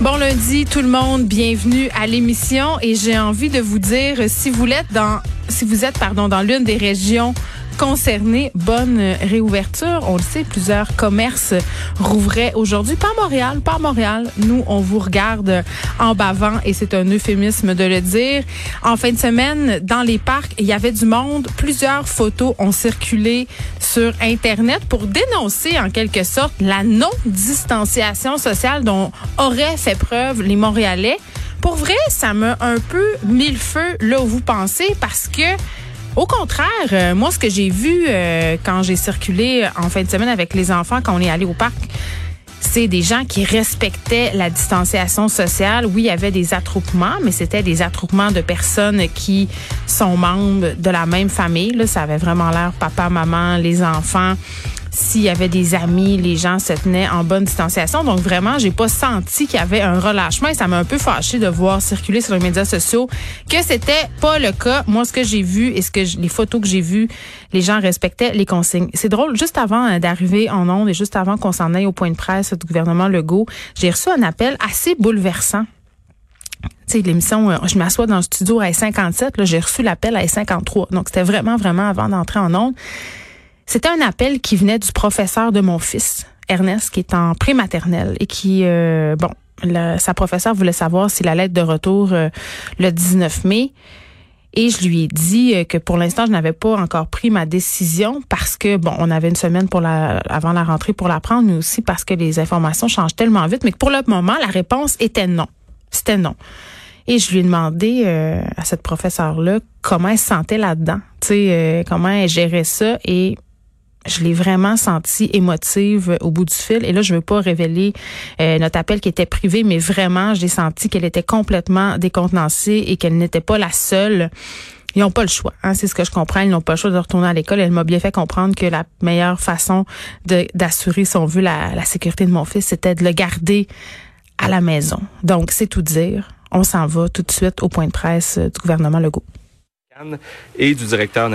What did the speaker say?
Bon lundi tout le monde, bienvenue à l'émission. Et j'ai envie de vous dire si vous êtes dans si vous êtes pardon dans l'une des régions concernées, bonne réouverture. On le sait, plusieurs commerces rouvraient aujourd'hui. Pas Montréal, pas Montréal. Nous, on vous regarde en bavant et c'est un euphémisme de le dire. En fin de semaine, dans les parcs, il y avait du monde. Plusieurs photos ont circulé sur Internet pour dénoncer en quelque sorte la non-distanciation sociale dont auraient fait preuve les Montréalais. Pour vrai, ça m'a un peu mis le feu là où vous pensez parce que au contraire, euh, moi, ce que j'ai vu euh, quand j'ai circulé en fin de semaine avec les enfants, quand on est allé au parc, c'est des gens qui respectaient la distanciation sociale. Oui, il y avait des attroupements, mais c'était des attroupements de personnes qui sont membres de la même famille. Là, ça avait vraiment l'air papa, maman, les enfants s'il y avait des amis, les gens se tenaient en bonne distanciation. Donc vraiment, j'ai pas senti qu'il y avait un relâchement et ça m'a un peu fâché de voir circuler sur les médias sociaux que c'était pas le cas. Moi, ce que j'ai vu et ce que les photos que j'ai vues, les gens respectaient les consignes. C'est drôle, juste avant euh, d'arriver en ondes et juste avant qu'on s'en aille au point de presse du gouvernement Legault, j'ai reçu un appel assez bouleversant tu sais, l'émission, euh, je m'assois dans le studio à 57, là, j'ai reçu l'appel à 53. Donc, c'était vraiment, vraiment avant d'entrer en ondes. C'était un appel qui venait du professeur de mon fils, Ernest, qui est en prématernelle et qui, euh, bon, sa professeure voulait savoir si la lettre de retour euh, le 19 mai. Et je lui ai dit euh, que pour l'instant, je n'avais pas encore pris ma décision parce que, bon, on avait une semaine pour la, avant la rentrée pour la prendre, mais aussi parce que les informations changent tellement vite, mais que pour le moment, la réponse était non. C'était non. Et je lui ai demandé à cette professeure-là comment elle se sentait là-dedans, tu sais, comment elle gérait ça. Et je l'ai vraiment senti émotive au bout du fil. Et là, je veux pas révéler euh, notre appel qui était privé, mais vraiment, j'ai senti qu'elle était complètement décontenancée et qu'elle n'était pas la seule. Ils n'ont pas le choix. Hein, c'est ce que je comprends. Ils n'ont pas le choix de retourner à l'école. Elle m'a bien fait comprendre que la meilleure façon d'assurer, si on la, la sécurité de mon fils, c'était de le garder à la maison. Donc, c'est tout dire. On s'en va tout de suite au point de presse du gouvernement Legault. Et du directeur national